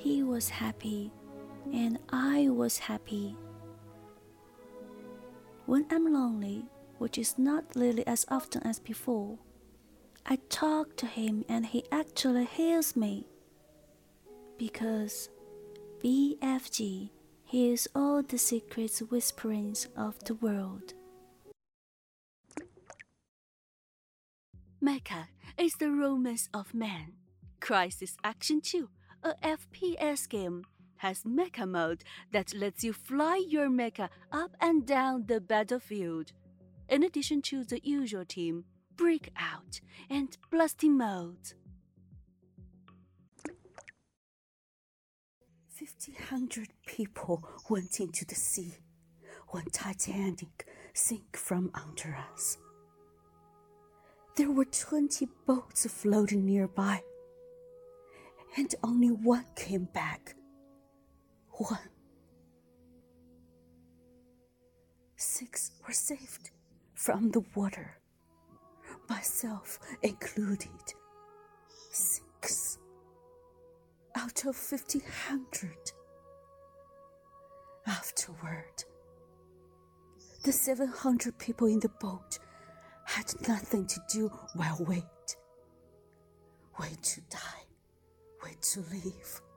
he was happy, and I was happy. When I'm lonely, which is not really as often as before, I talk to him and he actually hears me. Because BFG hears all the secrets whisperings of the world. Mecha is the romance of man. Crysis Action 2, a FPS game, has mecha mode that lets you fly your mecha up and down the battlefield. In addition to the usual team, breakout, and blasting modes. 1,500 people went into the sea when Titanic sank from under us. There were twenty boats floating nearby, and only one came back. One. Six were saved from the water, myself included. Six out of fifteen hundred. Afterward, the 700 people in the boat had nothing to do while wait. Wait to die, to live.